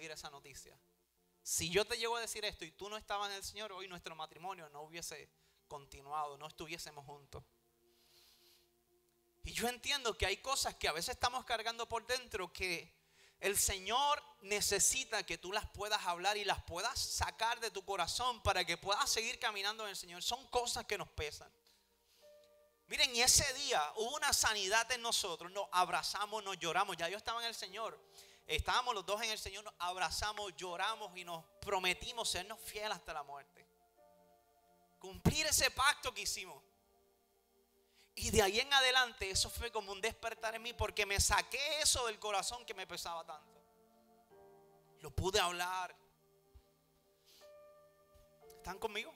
esa noticia. Si yo te llego a decir esto y tú no estabas en el Señor, hoy nuestro matrimonio no hubiese continuado, no estuviésemos juntos. Y yo entiendo que hay cosas que a veces estamos cargando por dentro que el Señor necesita que tú las puedas hablar y las puedas sacar de tu corazón para que puedas seguir caminando en el Señor. Son cosas que nos pesan. Miren, y ese día hubo una sanidad en nosotros. Nos abrazamos, nos lloramos. Ya yo estaba en el Señor. Estábamos los dos en el Señor, nos abrazamos, lloramos y nos prometimos sernos fieles hasta la muerte. Cumplir ese pacto que hicimos. Y de ahí en adelante eso fue como un despertar en mí porque me saqué eso del corazón que me pesaba tanto. Lo pude hablar. ¿Están conmigo?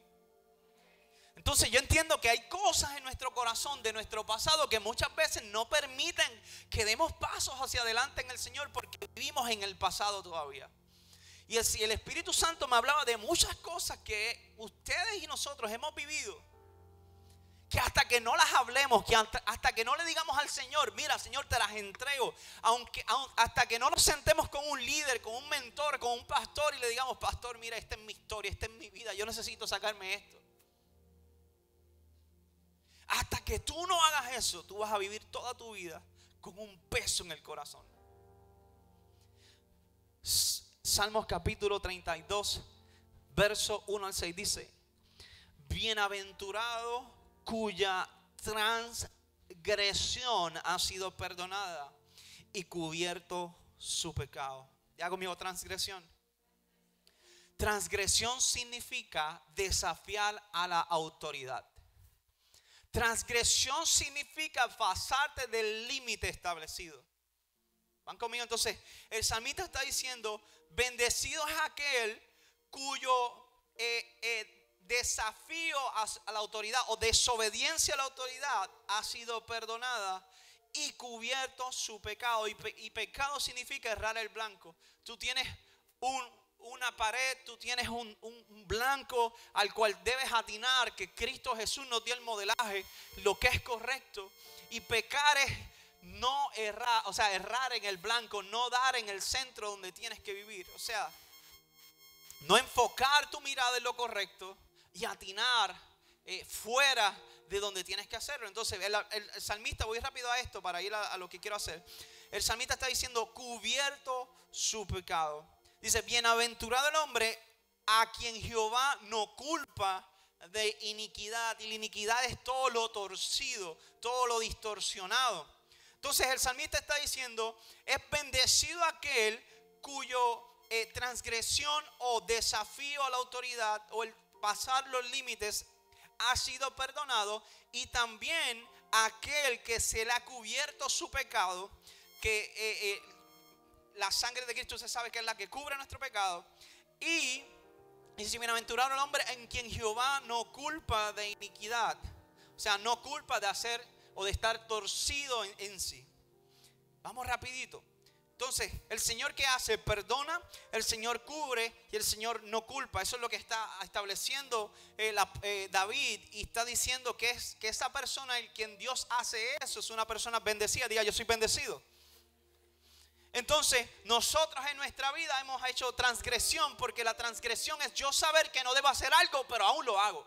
Entonces yo entiendo que hay cosas en nuestro corazón de nuestro pasado que muchas veces no permiten que demos pasos hacia adelante en el Señor porque vivimos en el pasado todavía. Y el, el Espíritu Santo me hablaba de muchas cosas que ustedes y nosotros hemos vivido que hasta que no las hablemos, que hasta, que no le digamos al Señor, mira Señor, te las entrego, aunque hasta que no nos sentemos con un líder, con un mentor, con un pastor y le digamos, pastor, mira, esta es mi historia, esta es mi vida, yo necesito sacarme esto. Hasta que tú no hagas eso, tú vas a vivir toda tu vida con un peso en el corazón. Salmos capítulo 32, verso 1 al 6 dice, bienaventurado cuya transgresión ha sido perdonada y cubierto su pecado. Ya conmigo transgresión. Transgresión significa desafiar a la autoridad. Transgresión significa pasarte del límite establecido. ¿Van conmigo? Entonces, el salmista está diciendo, bendecido es aquel cuyo eh, eh, desafío a, la autoridad o desobediencia a la autoridad ha sido perdonada y cubierto su pecado. Y, pecado significa errar el blanco. Tú tienes una pared, tú tienes un, un, blanco al cual debes atinar, que Cristo Jesús nos dio el modelaje, lo que es correcto. Y pecar es no errar, o sea, errar en el blanco, no dar en el centro donde tienes que vivir. O sea, no enfocar tu mirada en lo correcto, y atinar eh, fuera de donde tienes que hacerlo. Entonces, el, salmista, voy rápido a esto para ir a, lo que quiero hacer. El salmista está diciendo, cubierto su pecado. Dice, bienaventurado el hombre a quien Jehová no culpa de iniquidad. Y la iniquidad es todo lo torcido, todo lo distorsionado. Entonces el salmista está diciendo, es bendecido aquel cuyo eh, transgresión o desafío a la autoridad o el pasar los límites ha sido perdonado y también aquel que se le ha cubierto su pecado, que eh, eh, la sangre de Cristo se sabe que es la que cubre nuestro pecado. Y dice, bienaventurado el hombre en quien Jehová no culpa de iniquidad. O sea, no culpa de hacer o de estar torcido en sí. Vamos rapidito. Entonces, el Señor que hace, perdona, el Señor cubre y el Señor no culpa. Eso es lo que está estableciendo eh, eh, David y está diciendo que, es, que esa persona, el quien Dios hace eso, es una persona bendecida. Diga, yo soy bendecido. Entonces, nosotros en nuestra vida hemos hecho transgresión porque la transgresión es yo saber que no debo hacer algo, pero aún lo hago.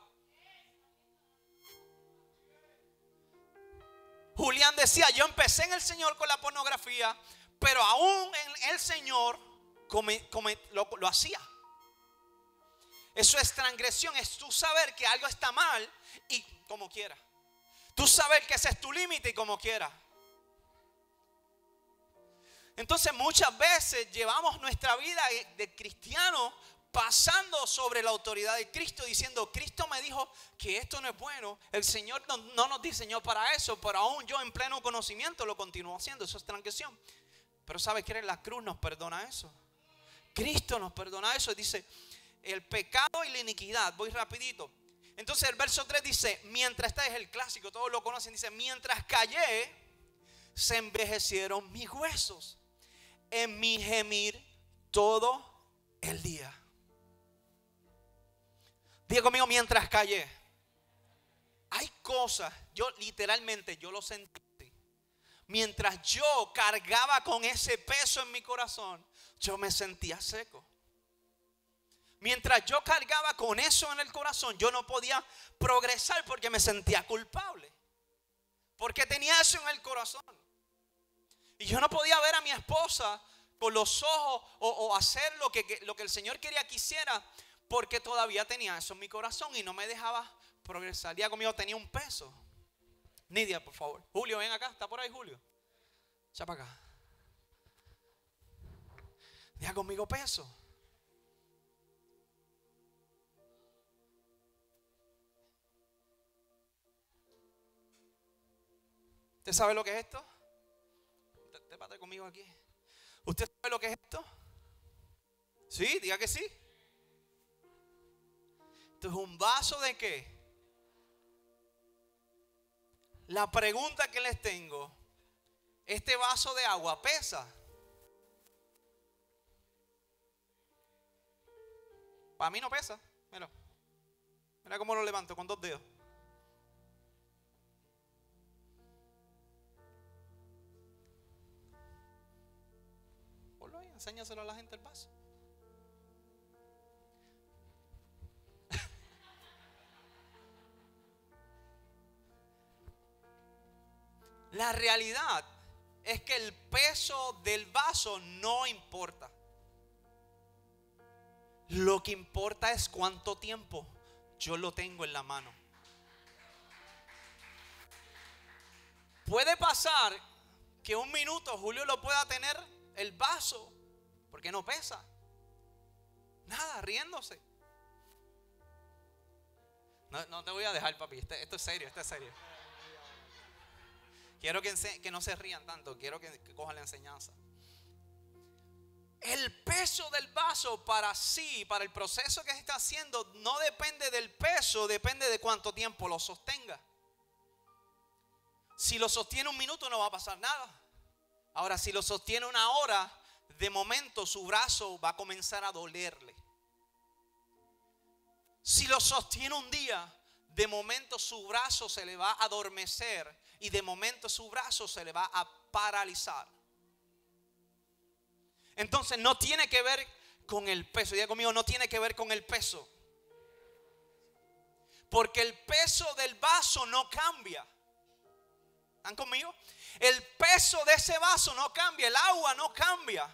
Julián decía, yo empecé en el Señor con la pornografía, pero aún en el Señor lo, hacía. Eso es transgresión, es tú saber que algo está mal y como quiera. Tú saber que ese es tu límite y como quiera. Entonces muchas veces llevamos nuestra vida de cristiano pasando sobre la autoridad de Cristo, diciendo, Cristo me dijo que esto no es bueno, el Señor no, no nos diseñó para eso, pero aún yo en pleno conocimiento lo continúo haciendo, eso es transgresión. Pero ¿sabe que la cruz nos perdona eso? Cristo nos perdona eso. Dice, el pecado y la iniquidad. Voy rapidito. Entonces el verso 3 dice, mientras, este es el clásico, todos lo conocen, dice, mientras callé, se envejecieron mis huesos en mi gemir todo el día. Diga conmigo, mientras callé. Hay cosas, yo literalmente, yo lo sentí mientras yo cargaba con ese peso en mi corazón, yo me sentía seco. Mientras yo cargaba con eso en el corazón, yo no podía progresar porque me sentía culpable. Porque tenía eso en el corazón. Y yo no podía ver a mi esposa con los ojos o, hacer lo que, lo que el Señor quería que hiciera porque todavía tenía eso en mi corazón y no me dejaba progresar. Día conmigo tenía un peso. Nidia, por favor. Julio, ven acá. ¿Está por ahí, Julio? Echa para acá. Día conmigo peso. ¿Usted sabe lo que es esto? Pate conmigo aquí. ¿Usted sabe lo que es esto? Sí, diga que sí. Esto es un vaso de qué? La pregunta que les tengo, ¿este vaso de agua pesa? Para mí no pesa. Mira. Mira cómo lo levanto con dos dedos. Enséñaselo a la gente el vaso. La realidad es que el peso del vaso no importa. Lo que importa es cuánto tiempo yo lo tengo en la mano. Puede pasar que un minuto Julio lo pueda tener el vaso, porque no pesa. Nada, riéndose. No, te voy a dejar, papi. Esto, esto es serio, esto es serio. Quiero que, que no se rían tanto, quiero que, cojan la enseñanza. El peso del vaso para sí, para el proceso que se está haciendo, no depende del peso, depende de cuánto tiempo lo sostenga. Si lo sostiene un minuto no va a pasar nada. Ahora, si lo sostiene una hora, de momento su brazo va a comenzar a dolerle. Si lo sostiene un día, de momento su brazo se le va a adormecer y de momento su brazo se le va a paralizar. Entonces no tiene que ver con el peso. Diga conmigo, no tiene que ver con el peso. Porque el peso del vaso no cambia. ¿Están conmigo? El peso de ese vaso no cambia, el agua no cambia.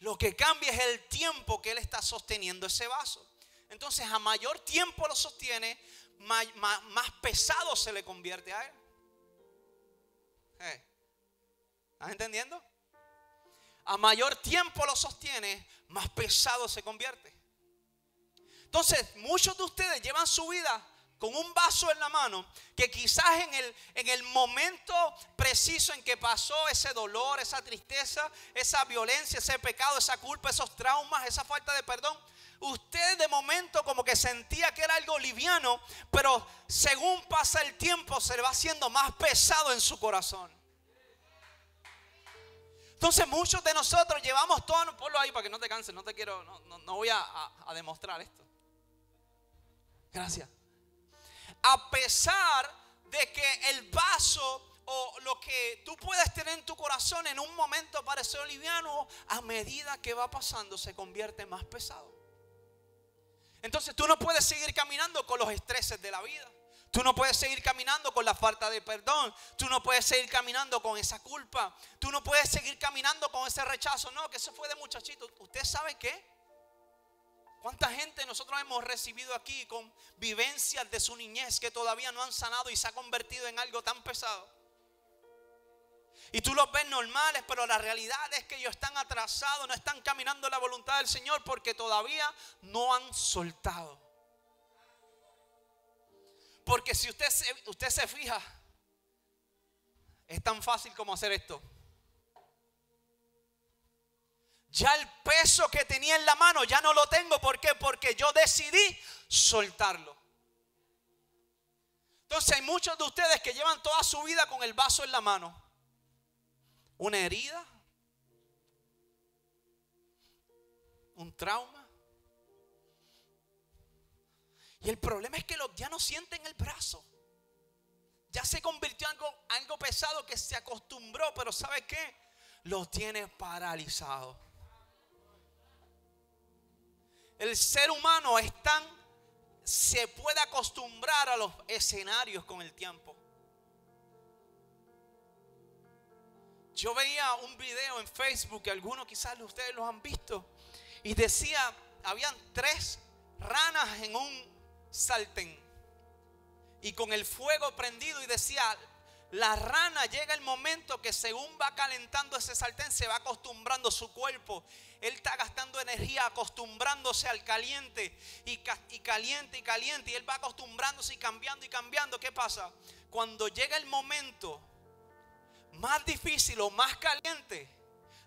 Lo que cambia es el tiempo que él está sosteniendo ese vaso. Entonces, a mayor tiempo lo sostiene, más, pesado se le convierte a él. Eh, ¿Estás entendiendo? A mayor tiempo lo sostiene, más pesado se convierte. Entonces, muchos de ustedes llevan su vida con un vaso en la mano que quizás en el, en el momento preciso en que pasó ese dolor, esa tristeza, esa violencia, ese pecado, esa culpa, esos traumas, esa falta de perdón, usted de momento como que sentía que era algo liviano, pero según pasa el tiempo se le va haciendo más pesado en su corazón. Entonces muchos de nosotros llevamos todo, ponlo ahí para que no te canses, no te quiero, no, voy a, a demostrar esto. Gracias. A pesar de que el vaso o lo que tú puedes tener en tu corazón en un momento parece liviano, a medida que va pasando se convierte más pesado. Entonces tú no puedes seguir caminando con los estreses de la vida. Tú no puedes seguir caminando con la falta de perdón. Tú no puedes seguir caminando con esa culpa. Tú no puedes seguir caminando con ese rechazo. No, que eso fue de muchachito. ¿Usted sabe qué? ¿Cuánta gente nosotros hemos recibido aquí con vivencias de su niñez que todavía no han sanado y se ha convertido en algo tan pesado? Y tú los ves normales, pero la realidad es que ellos están atrasados, no están caminando la voluntad del Señor porque todavía no han soltado. Porque si usted se, usted se fija, es tan fácil como hacer esto. Ya el peso que tenía en la mano ya no lo tengo. ¿Por qué? Porque yo decidí soltarlo. Entonces hay muchos de ustedes que llevan toda su vida con el vaso en la mano una herida, un trauma. Y el problema es que ya no sienten el brazo. Ya se convirtió en algo, algo pesado que se acostumbró, pero ¿sabe qué? Lo tiene paralizado. El ser humano es tan, se puede acostumbrar a los escenarios con el tiempo. Yo veía un video en Facebook, que algunos quizás ustedes lo han visto, y decía, habían tres ranas en un sartén y con el fuego prendido y decía, la rana llega el momento que según va calentando ese sartén se va acostumbrando su cuerpo. Él está gastando energía acostumbrándose al caliente y, y, caliente y caliente. Y él va acostumbrándose y cambiando y cambiando. ¿Qué pasa? Cuando llega el momento más difícil o más caliente,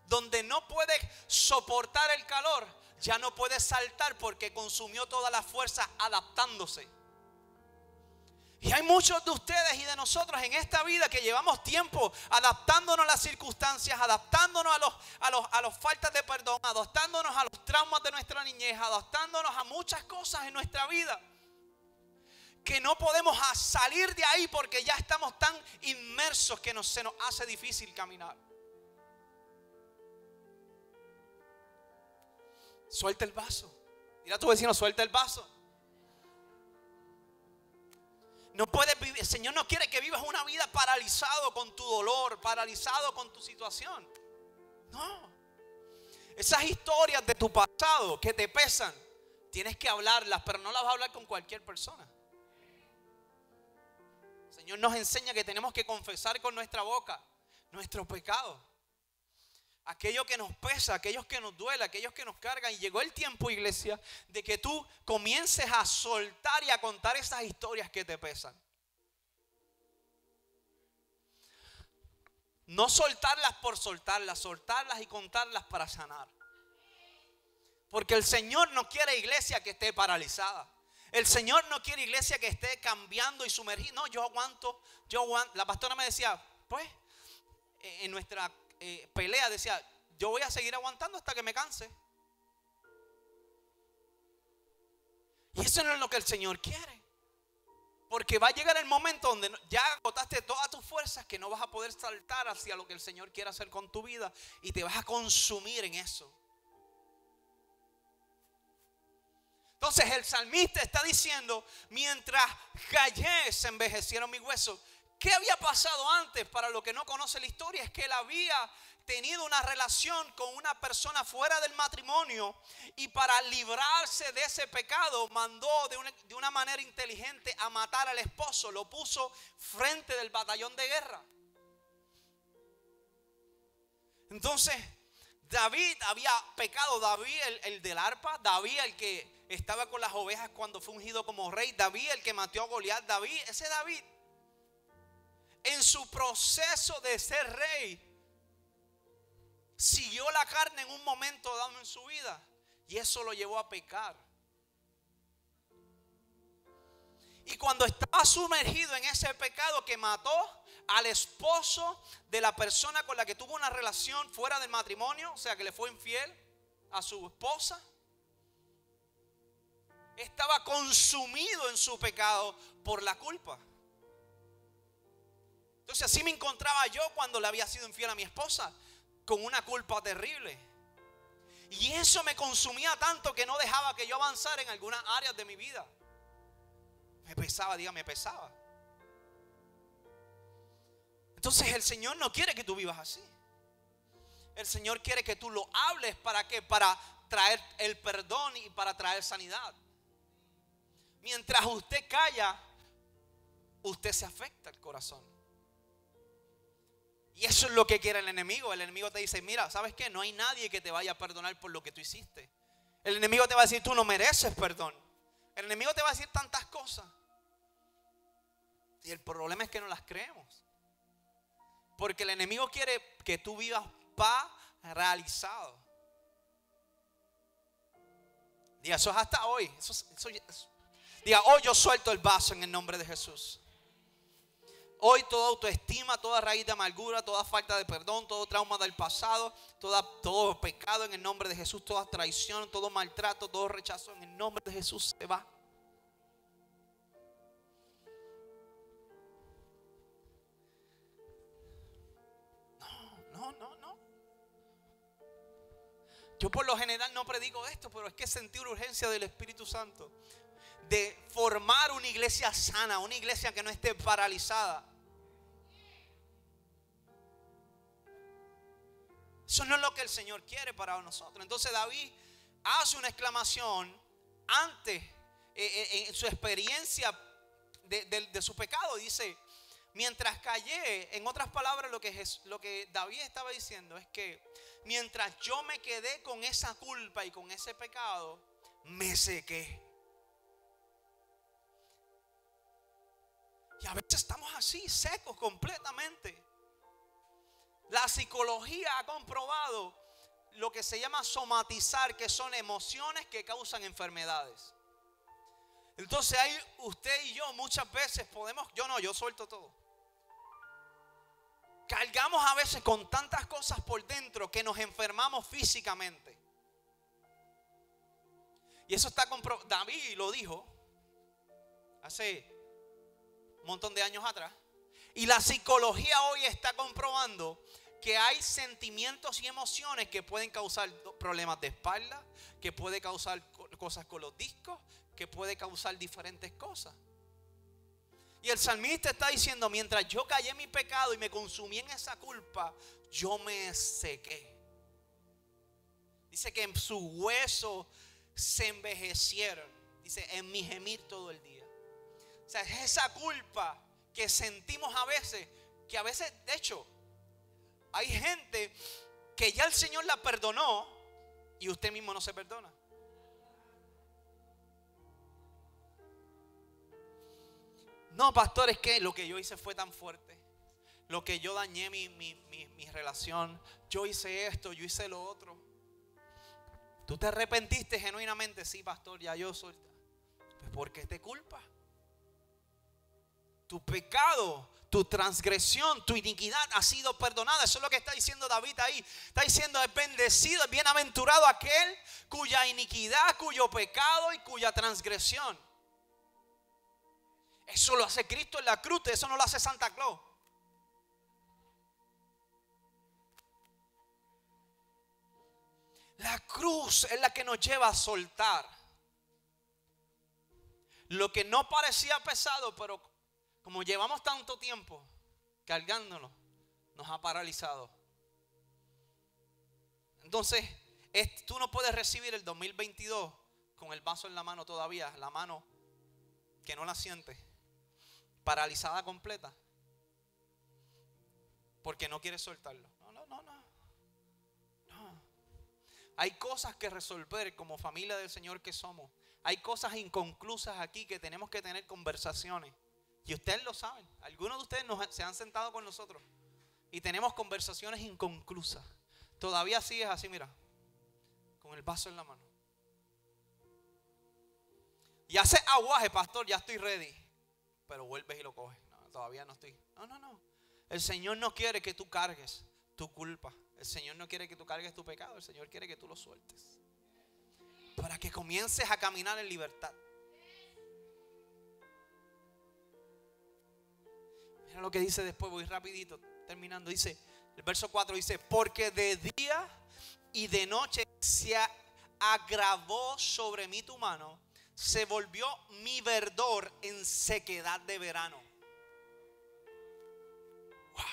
donde no puede soportar el calor, ya no puede saltar porque consumió toda la fuerza adaptándose. Y hay muchos de ustedes y de nosotros en esta vida que llevamos tiempo adaptándonos a las circunstancias, adaptándonos a los, a los, a los faltas de perdón, adaptándonos a los traumas de nuestra niñez, adaptándonos a muchas cosas en nuestra vida. Que no podemos salir de ahí porque ya estamos tan inmersos que se nos hace difícil caminar. Suelta el vaso. Mira a tu vecino, suelta el vaso. No puedes vivir, el Señor no quiere que vivas una vida paralizado con tu dolor, paralizado con tu situación. No. Esas historias de tu pasado que te pesan, tienes que hablarlas, pero no las vas a hablar con cualquier persona. El Señor nos enseña que tenemos que confesar con nuestra boca nuestro pecado aquello que nos pesa, aquellos que nos duele, aquellos que nos cargan. Y llegó el tiempo, iglesia, de que tú comiences a soltar y a contar esas historias que te pesan. No soltarlas por soltarlas, soltarlas y contarlas para sanar. Porque el Señor no quiere iglesia que esté paralizada. El Señor no quiere iglesia que esté cambiando y sumergida. No, yo aguanto, yo aguanto. La pastora me decía, pues, en nuestra eh, pelea, decía, yo voy a seguir aguantando hasta que me canse. Y eso no es lo que el Señor quiere. Porque va a llegar el momento donde ya agotaste todas tus fuerzas que no vas a poder saltar hacia lo que el Señor quiere hacer con tu vida y te vas a consumir en eso. Entonces el salmista está diciendo, mientras callé se envejecieron mis huesos. ¿Qué había pasado antes? Para lo que no conoce la historia, es que él había tenido una relación con una persona fuera del matrimonio y para librarse de ese pecado mandó de una, manera inteligente a matar al esposo, lo puso frente del batallón de guerra. Entonces, David había pecado, David el, el del arpa, David el que estaba con las ovejas cuando fue ungido como rey, David el que mató a Goliat, David, ese David en su proceso de ser rey, siguió la carne en un momento dado en su vida y eso lo llevó a pecar. Y cuando estaba sumergido en ese pecado que mató al esposo de la persona con la que tuvo una relación fuera del matrimonio, o sea que le fue infiel a su esposa, estaba consumido en su pecado por la culpa. Entonces así me encontraba yo cuando le había sido infiel a mi esposa, con una culpa terrible. Y eso me consumía tanto que no dejaba que yo avanzara en algunas áreas de mi vida. Me pesaba, diga, me pesaba. Entonces el Señor no quiere que tú vivas así. El Señor quiere que tú lo hables para qué? Para traer el perdón y para traer sanidad. Mientras usted calla, usted se afecta el corazón. Y eso es lo que quiere el enemigo. El enemigo te dice, mira, ¿sabes qué? No hay nadie que te vaya a perdonar por lo que tú hiciste. El enemigo te va a decir, tú no mereces perdón. El enemigo te va a decir tantas cosas. Y el problema es que no las creemos. Porque el enemigo quiere que tú vivas paralizado. Diga, eso es hasta hoy. diga, hoy yo suelto el vaso en el nombre de Jesús. Hoy toda autoestima, toda raíz de amargura, toda falta de perdón, todo trauma del pasado, todo pecado en el nombre de Jesús, toda traición, todo maltrato, todo rechazo en el nombre de Jesús se va. No, no, no, no. Yo por lo general no predico esto, pero es que sentí una urgencia del Espíritu Santo de formar una iglesia sana, una iglesia que no esté paralizada. Eso no es lo que el Señor quiere para nosotros. Entonces David hace una exclamación antes, eh, eh, en su experiencia de, su pecado. Dice, mientras callé, en otras palabras, lo que, lo que David estaba diciendo es que mientras yo me quedé con esa culpa y con ese pecado, me sequé. Y a veces estamos así, secos completamente. La psicología ha comprobado lo que se llama somatizar, que son emociones que causan enfermedades. Entonces ahí usted y yo muchas veces podemos, yo no, yo suelto todo cargamos a veces con tantas cosas por dentro que nos enfermamos físicamente. Y eso está comprobado. David lo dijo hace un montón de años atrás. Y la psicología hoy está comprobando que hay sentimientos y emociones que pueden causar problemas de espalda, que puede causar cosas con los discos, que puede causar diferentes cosas. Y el salmista está diciendo, mientras yo callé mi pecado y me consumí en esa culpa, yo me sequé. Dice que en sus huesos se envejecieron. Dice, en mi gemir todo el día. O sea, es esa culpa que sentimos a veces, que a veces, de hecho, hay gente que ya el Señor la perdonó y usted mismo no se perdona. No, pastor, es que lo que yo hice fue tan fuerte. Lo que yo dañé mi, mi, relación. Yo hice esto, yo hice lo otro. ¿Tú te arrepentiste genuinamente? Sí, pastor, ya yo soy. Pues ¿por qué te culpa? Tu pecado, tu transgresión, tu iniquidad ha sido perdonada. Eso es lo que está diciendo David ahí. Está diciendo, es bendecido, es bienaventurado aquel cuya iniquidad, cuyo pecado y cuya transgresión eso lo hace Cristo en la cruz, eso no lo hace Santa Claus. La cruz es la que nos lleva a soltar. Lo que no parecía pesado, pero como llevamos tanto tiempo cargándolo, nos ha paralizado. Entonces, tú no puedes recibir el 2022 con el vaso en la mano todavía, la mano que no la sientes paralizada completa porque no quiere soltarlo. No, no, no. No. Hay cosas que resolver como familia del Señor que somos. Hay cosas inconclusas aquí que tenemos que tener conversaciones. Y ustedes lo saben. Algunos de ustedes se han sentado con nosotros y tenemos conversaciones inconclusas. Todavía sigues así, mira, con el vaso en la mano. Y hace aguaje, pastor, ya estoy ready pero vuelves y lo coges. todavía no estoy. No, no, no. El Señor no quiere que tú cargues tu culpa. El Señor no quiere que tú cargues tu pecado. El Señor quiere que tú lo sueltes. Para que comiences a caminar en libertad. Mira lo que dice después, voy rapidito, terminando. Dice, el verso 4 dice, porque de día y de noche se agravó sobre mí tu mano se volvió mi verdor en sequedad de verano. Wow.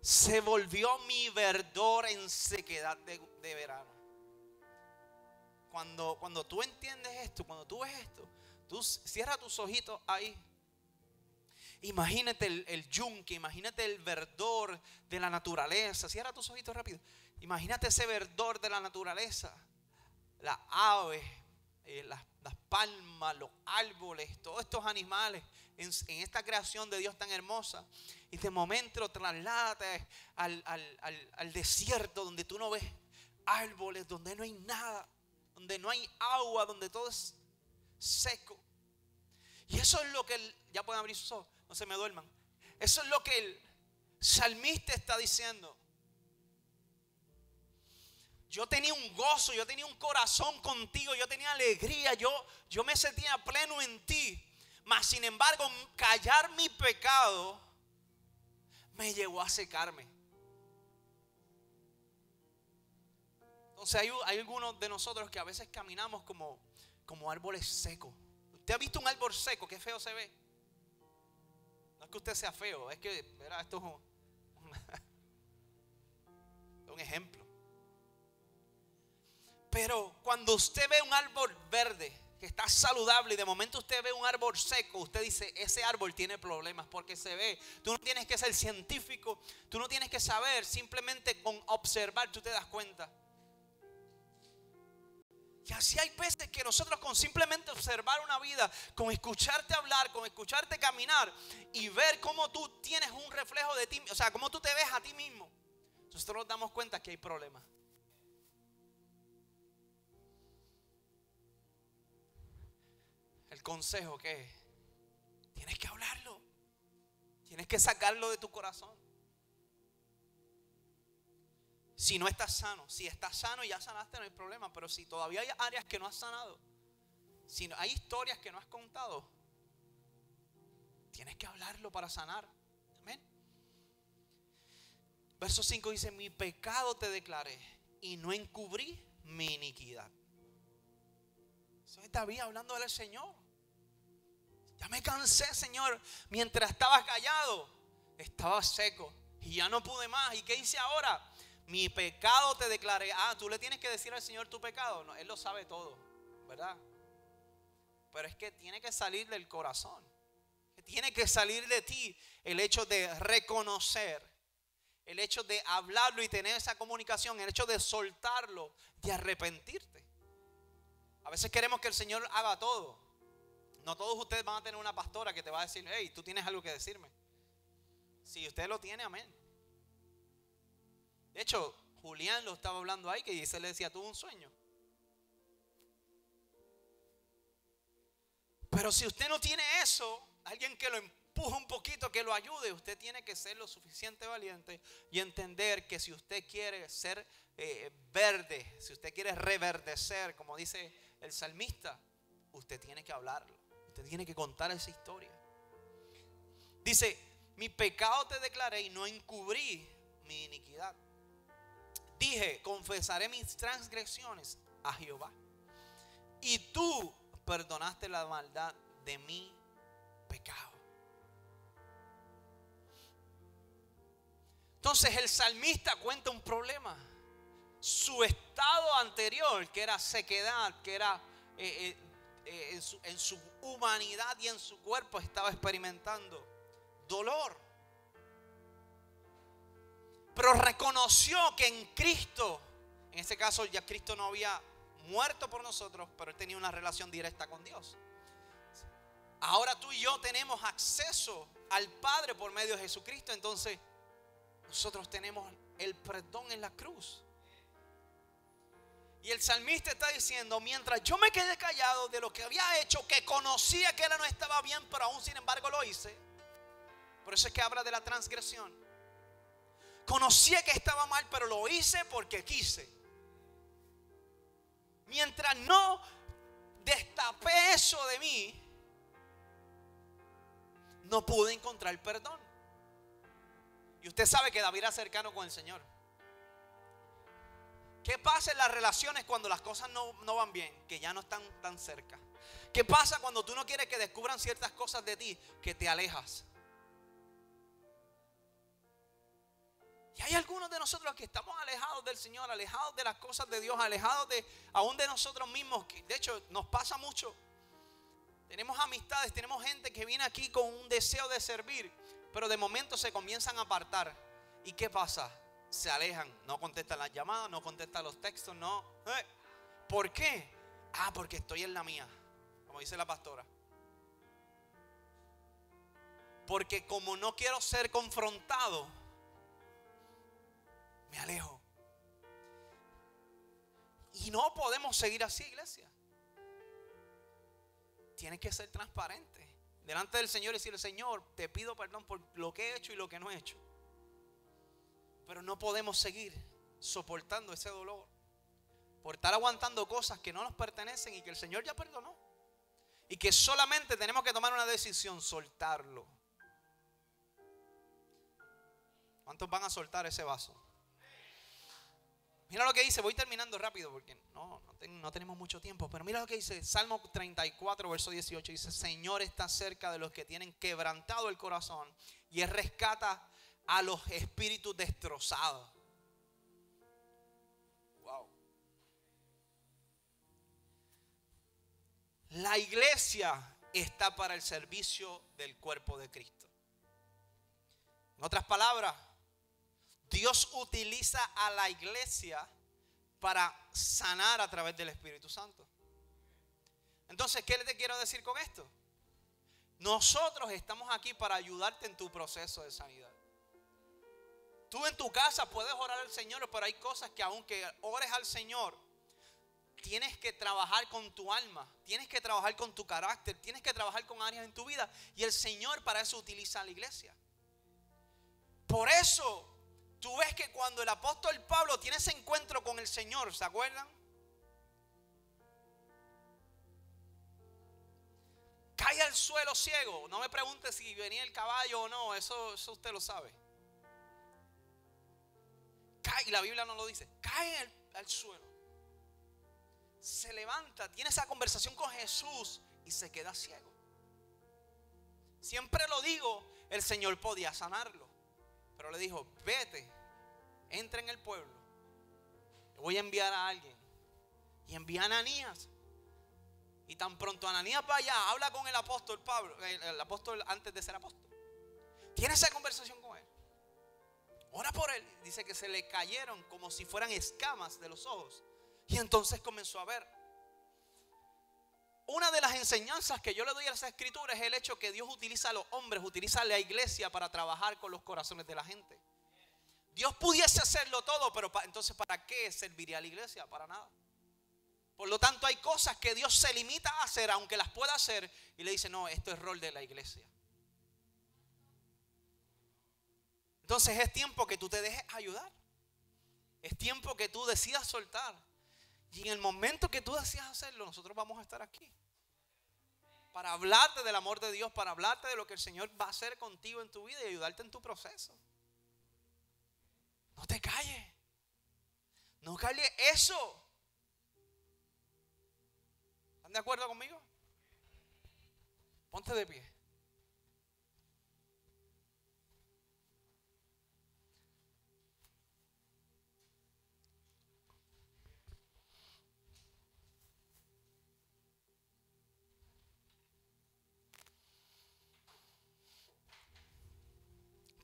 Se volvió mi verdor en sequedad de, verano. Cuando, cuando tú entiendes esto, cuando tú ves esto, tú cierra tus ojitos ahí. Imagínate el, el, yunque, imagínate el verdor de la naturaleza. Cierra tus ojitos rápido. Imagínate ese verdor de la naturaleza. La ave eh, las, palmas, los árboles, todos estos animales en, esta creación de Dios tan hermosa. Y de momento trasládate al, al desierto donde tú no ves árboles, donde no hay nada, donde no hay agua, donde todo es seco. Y eso es lo que el, ya pueden abrir sus ojos, no se me duerman. Eso es lo que el salmista está diciendo. Yo tenía un gozo, yo tenía un corazón contigo, yo tenía alegría, yo, yo me sentía pleno en ti. Mas sin embargo, callar mi pecado me llevó a secarme. Entonces hay, hay algunos de nosotros que a veces caminamos como, como árboles secos. ¿Usted ha visto un árbol seco? Qué feo se ve. No es que usted sea feo, es que, verá, esto es un, un ejemplo. Pero cuando usted ve un árbol verde que está saludable y de momento usted ve un árbol seco, usted dice, ese árbol tiene problemas porque se ve. Tú no tienes que ser científico, tú no tienes que saber, simplemente con observar tú te das cuenta. Y así hay veces que nosotros con simplemente observar una vida, con escucharte hablar, con escucharte caminar y ver cómo tú tienes un reflejo de ti, o sea, cómo tú te ves a ti mismo, nosotros nos damos cuenta que hay problemas. El consejo que es, tienes que hablarlo, tienes que sacarlo de tu corazón. Si no estás sano, si estás sano y ya sanaste, no hay problema. Pero si todavía hay áreas que no has sanado, si hay historias que no has contado, tienes que hablarlo para sanar. Amén. Verso 5 dice: Mi pecado te declaré y no encubrí mi iniquidad. Eso es David hablando del Señor. Ya me cansé, Señor. Mientras estabas callado, estaba seco y ya no pude más. ¿Y qué hice ahora? Mi pecado te declaré. Ah, tú le tienes que decir al Señor tu pecado. No, Él lo sabe todo, ¿verdad? Pero es que tiene que salir del corazón. Tiene que salir de ti el hecho de reconocer, el hecho de hablarlo y tener esa comunicación, el hecho de soltarlo, de arrepentirte. A veces queremos que el Señor haga todo. No todos ustedes van a tener una pastora que te va a decir, hey, tú tienes algo que decirme. Si usted lo tiene, amén. De hecho, Julián lo estaba hablando ahí, que se le decía, tuvo un sueño. Pero si usted no tiene eso, alguien que lo empuje un poquito, que lo ayude, usted tiene que ser lo suficiente valiente y entender que si usted quiere ser eh, verde, si usted quiere reverdecer, como dice el salmista, usted tiene que hablarlo. Usted tiene que contar esa historia. Dice, mi pecado te declaré y no encubrí mi iniquidad. Dije, confesaré mis transgresiones a Jehová. Y tú perdonaste la maldad de mi pecado. Entonces el salmista cuenta un problema. Su estado anterior, que era sequedad, que era eh, eh, eh, en, su, en su humanidad y en su cuerpo, estaba experimentando dolor pero reconoció que en Cristo, en este caso ya Cristo no había muerto por nosotros, pero él tenía una relación directa con Dios. Ahora tú y yo tenemos acceso al Padre por medio de Jesucristo, entonces nosotros tenemos el perdón en la cruz. Y el salmista está diciendo, mientras yo me quedé callado de lo que había hecho, que conocía que él no estaba bien, pero aún sin embargo lo hice. Por eso es que habla de la transgresión. Conocía que estaba mal, pero lo hice porque quise. Mientras no destapé eso de mí, no pude encontrar perdón. Y usted sabe que David era cercano con el Señor. ¿Qué pasa en las relaciones cuando las cosas no, no, van bien? Que ya no están tan cerca. ¿Qué pasa cuando tú no quieres que descubran ciertas cosas de ti? Que te alejas. Hay algunos de nosotros que estamos alejados del Señor, alejados de las cosas de Dios, alejados de aún de nosotros mismos. De hecho, nos pasa mucho. Tenemos amistades, tenemos gente que viene aquí con un deseo de servir, pero de momento se comienzan a apartar. ¿Y qué pasa? Se alejan, no contestan las llamadas, no contestan los textos, no. ¿Eh? ¿Por qué? Ah, porque estoy en la mía, como dice la pastora. Porque como no quiero ser confrontado, me alejo. Y no podemos seguir así, iglesia. Tiene que ser transparente. Delante del Señor y decirle, Señor, te pido perdón por lo que he hecho y lo que no he hecho. Pero no podemos seguir soportando ese dolor. Por estar aguantando cosas que no nos pertenecen y que el Señor ya perdonó. Y que solamente tenemos que tomar una decisión, soltarlo. ¿Cuántos van a soltar ese vaso? Mira lo que dice, voy terminando rápido porque no, no, tenemos mucho tiempo, pero mira lo que dice Salmo 34, verso 18. Dice, Señor está cerca de los que tienen quebrantado el corazón y Él rescata a los espíritus destrozados. Wow. La iglesia está para el servicio del cuerpo de Cristo. En otras palabras, Dios utiliza a la iglesia para sanar a través del Espíritu Santo. Entonces, ¿qué te quiero decir con esto? Nosotros estamos aquí para ayudarte en tu proceso de sanidad. Tú en tu casa puedes orar al Señor, pero hay cosas que aunque ores al Señor, tienes que trabajar con tu alma, tienes que trabajar con tu carácter, tienes que trabajar con áreas en tu vida. Y el Señor para eso utiliza a la iglesia. Por eso Tú ves que cuando el apóstol Pablo tiene ese encuentro con el Señor, ¿se acuerdan? Cae al suelo ciego. No me pregunte si venía el caballo o no, eso, eso usted lo sabe. Cae, y la Biblia no lo dice. Cae al, al suelo. Se levanta, tiene esa conversación con Jesús y se queda ciego. Siempre lo digo, el Señor podía sanarlo. Pero le dijo, vete, entra en el pueblo. voy a enviar a alguien. Y envía a Ananías. Y tan pronto Ananías vaya, habla con el apóstol Pablo, el, apóstol antes de ser apóstol. Tiene esa conversación con él. Ora por él. Dice que se le cayeron como si fueran escamas de los ojos. Y entonces comenzó a ver. Una de las enseñanzas que yo le doy a esa escritura es el hecho que Dios utiliza a los hombres, utiliza a la iglesia para trabajar con los corazones de la gente. Dios pudiese hacerlo todo, pero entonces ¿para qué serviría a la iglesia? Para nada. Por lo tanto, hay cosas que Dios se limita a hacer, aunque las pueda hacer, y le dice, no, esto es rol de la iglesia. Entonces es tiempo que tú te dejes ayudar. Es tiempo que tú decidas soltar. Y en el momento que tú decidas hacerlo, nosotros vamos a estar aquí. Para hablarte del amor de Dios, para hablarte de lo que el Señor va a hacer contigo en tu vida y ayudarte en tu proceso. No te calles. No calles eso. ¿Están de acuerdo conmigo? Ponte de pie.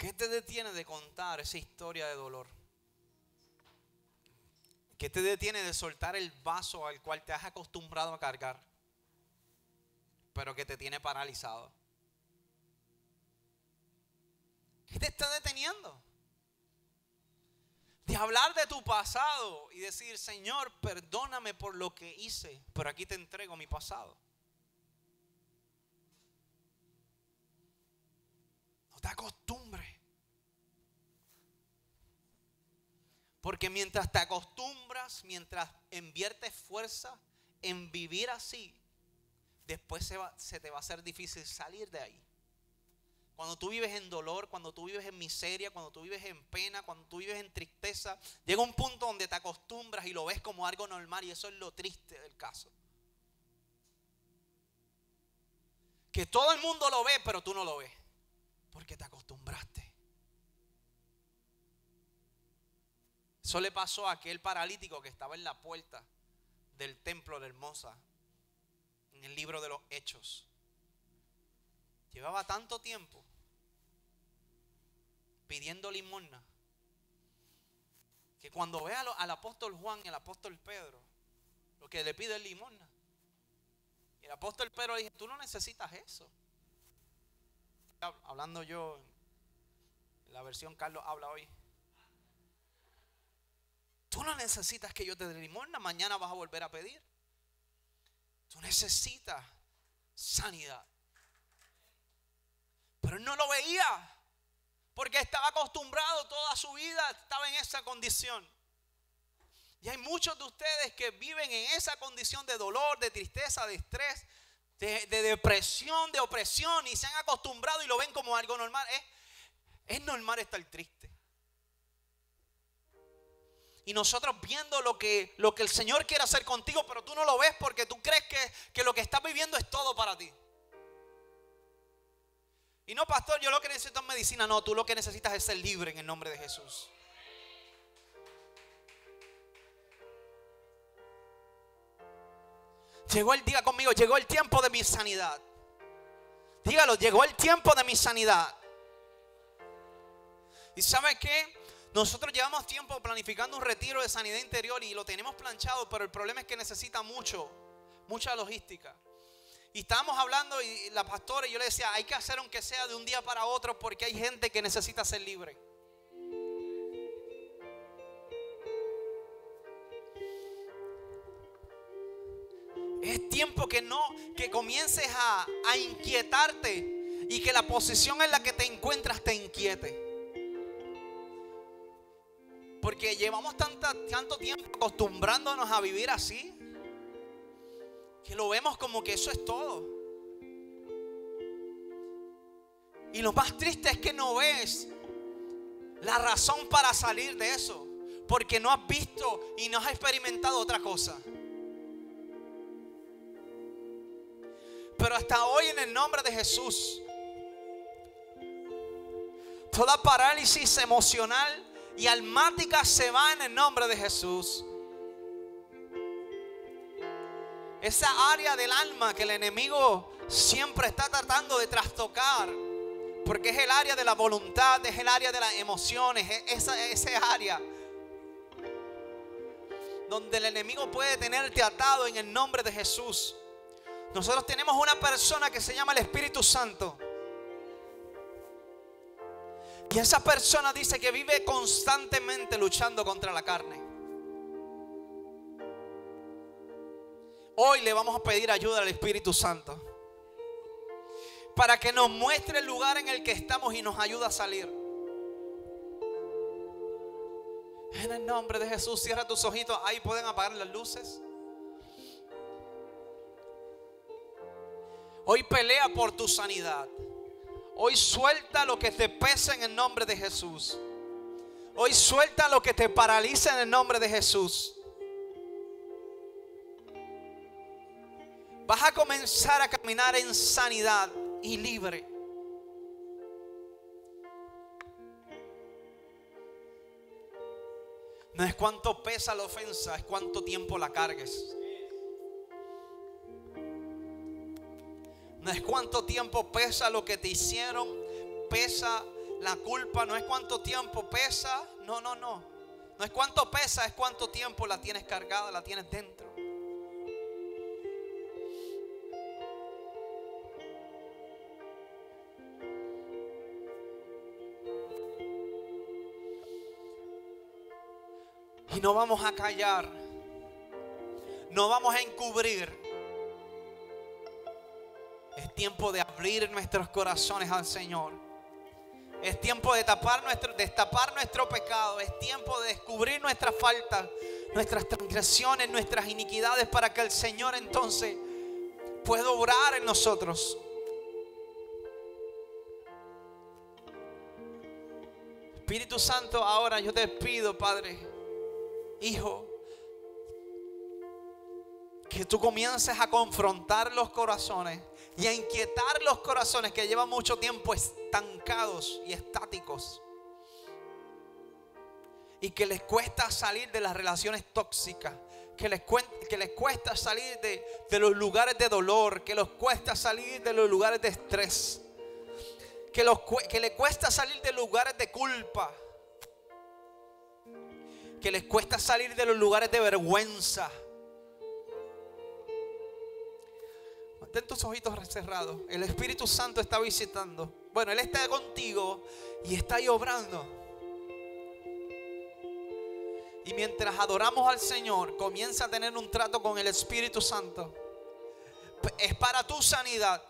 ¿Qué te detiene de contar esa historia de dolor? ¿Qué te detiene de soltar el vaso al cual te has acostumbrado a cargar, pero que te tiene paralizado? ¿Qué te está deteniendo? De hablar de tu pasado y decir, Señor, perdóname por lo que hice, pero aquí te entrego mi pasado. No te acostumbres. Porque mientras te acostumbras, mientras inviertes fuerza en vivir así, después se, te va a hacer difícil salir de ahí. Cuando tú vives en dolor, cuando tú vives en miseria, cuando tú vives en pena, cuando tú vives en tristeza, llega un punto donde te acostumbras y lo ves como algo normal y eso es lo triste del caso. Que todo el mundo lo ve, pero tú no lo ves, porque te acostumbraste. Eso le pasó a aquel paralítico que estaba en la puerta del templo de Hermosa, en el libro de los Hechos. Llevaba tanto tiempo pidiendo limosna que cuando ve al apóstol Juan y al apóstol Pedro, lo que le pide es limosna. Y el apóstol Pedro le dice, tú no necesitas eso. Hablando yo, en la versión Carlos habla hoy. Tú no necesitas que yo te dé limosna, mañana vas a volver a pedir. Tú necesitas sanidad. Pero él no lo veía, porque estaba acostumbrado toda su vida, estaba en esa condición. Y hay muchos de ustedes que viven en esa condición de dolor, de tristeza, de estrés, de, depresión, de opresión, y se han acostumbrado y lo ven como algo normal. es normal estar triste. Y nosotros viendo lo que, lo que el Señor quiere hacer contigo, pero tú no lo ves porque tú crees que, que lo que estás viviendo es todo para ti. Y no, pastor, yo lo que necesito es medicina. No, tú lo que necesitas es ser libre en el nombre de Jesús. Llegó el día conmigo, llegó el tiempo de mi sanidad. Dígalo, llegó el tiempo de mi sanidad. ¿Y sabe qué? Nosotros llevamos tiempo planificando un retiro de sanidad interior y lo tenemos planchado, pero el problema es que necesita mucho, mucha logística. Y estábamos hablando y la pastora y yo le decía, hay que hacer aunque sea de un día para otro porque hay gente que necesita ser libre. Es tiempo que no, que comiences a, a inquietarte y que la posición en la que te encuentras te inquiete. Porque llevamos tanta, tanto tiempo acostumbrándonos a vivir así, que lo vemos como que eso es todo. Y lo más triste es que no ves la razón para salir de eso, porque no has visto y no has experimentado otra cosa. Pero hasta hoy en el nombre de Jesús, toda parálisis emocional y almática se va en el nombre de Jesús. Esa área del alma que el enemigo siempre está tratando de trastocar. Porque es el área de la voluntad, es el área de las emociones, es esa, ese área donde el enemigo puede tenerte atado en el nombre de Jesús. Nosotros tenemos una persona que se llama el Espíritu Santo. Y esa persona dice que vive constantemente luchando contra la carne. Hoy le vamos a pedir ayuda al Espíritu Santo. Para que nos muestre el lugar en el que estamos y nos ayude a salir. En el nombre de Jesús, cierra tus ojitos. Ahí pueden apagar las luces. Hoy pelea por tu sanidad. Hoy suelta lo que te pesa en el nombre de Jesús. Hoy suelta lo que te paraliza en el nombre de Jesús. Vas a comenzar a caminar en sanidad y libre. No es cuánto pesa la ofensa, es cuánto tiempo la cargues. No es cuánto tiempo pesa lo que te hicieron, pesa la culpa, no es cuánto tiempo pesa, no, no, no. No es cuánto pesa, es cuánto tiempo la tienes cargada, la tienes dentro. Y no vamos a callar, no vamos a encubrir es tiempo de abrir nuestros corazones al Señor. Es tiempo de tapar nuestro, destapar nuestro pecado. Es tiempo de descubrir nuestras faltas, nuestras transgresiones, nuestras iniquidades para que el Señor entonces pueda obrar en nosotros. Espíritu Santo, ahora yo te pido, Padre, Hijo, que tú comiences a confrontar los corazones y a inquietar los corazones que llevan mucho tiempo estancados y estáticos. Y que les cuesta salir de las relaciones tóxicas. Que les, cuesta salir de, los lugares de dolor. Que les cuesta salir de los lugares de estrés. Que, que les cuesta salir de lugares de culpa. Que les cuesta salir de los lugares de vergüenza ten tus ojitos cerrados. El Espíritu Santo está visitando. Bueno, Él está contigo y está ahí obrando. Y mientras adoramos al Señor, comienza a tener un trato con el Espíritu Santo. Es para tu sanidad.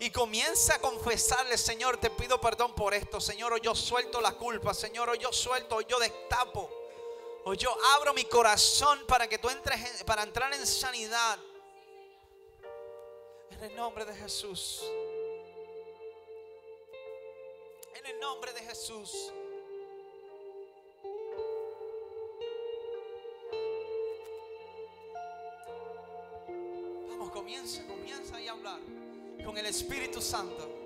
Y comienza a confesarle, Señor, te pido perdón por esto. Señor, hoy yo suelto la culpa. Señor, hoy yo suelto, hoy yo destapo. Hoy yo abro mi corazón para que tú entres, para entrar en sanidad. En el nombre de Jesús. En el nombre de Jesús. Vamos, comienza, comienza a hablar con el Espíritu Santo.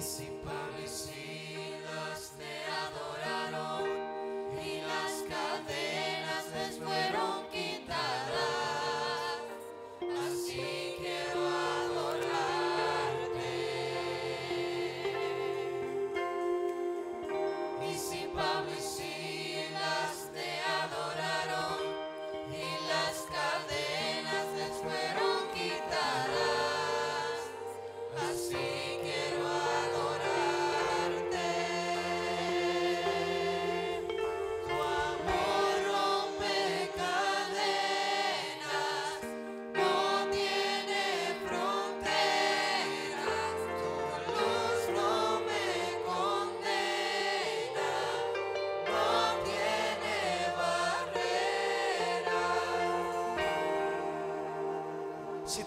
see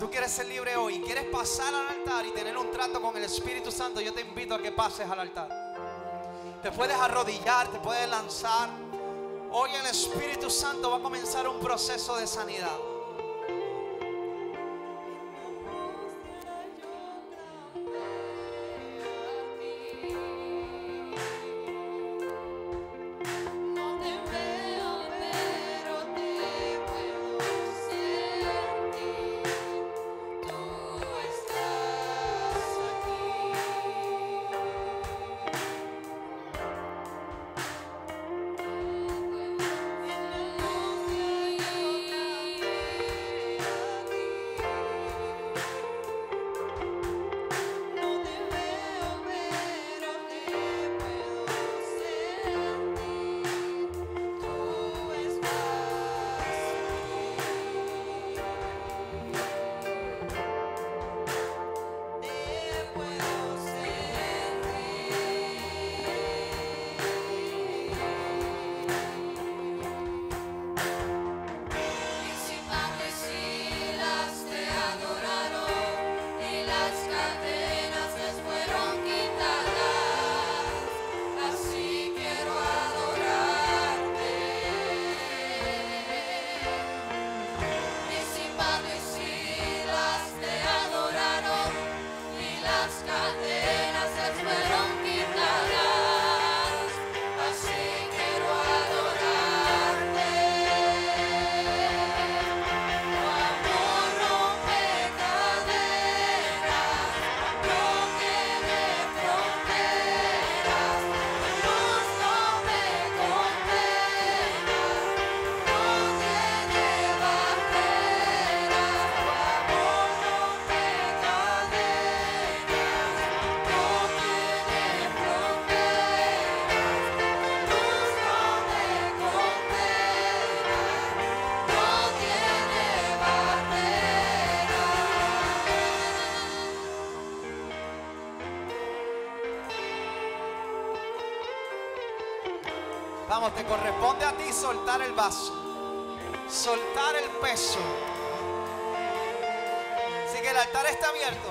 tú quieres ser libre hoy, quieres pasar al altar y tener un trato con el Espíritu Santo, yo te invito a que pases al altar. Te puedes arrodillar, te puedes lanzar. Hoy el Espíritu Santo va a comenzar un proceso de sanidad. Te corresponde a ti soltar el vaso, soltar el peso. Así que el altar está abierto.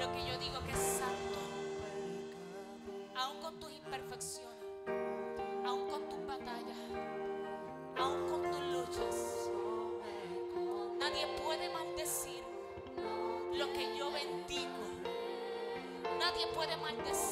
lo que yo digo que es santo, aún con tus imperfecciones, aún con tus batallas, aún con tus luchas, nadie puede maldecir lo que yo bendigo, nadie puede maldecir.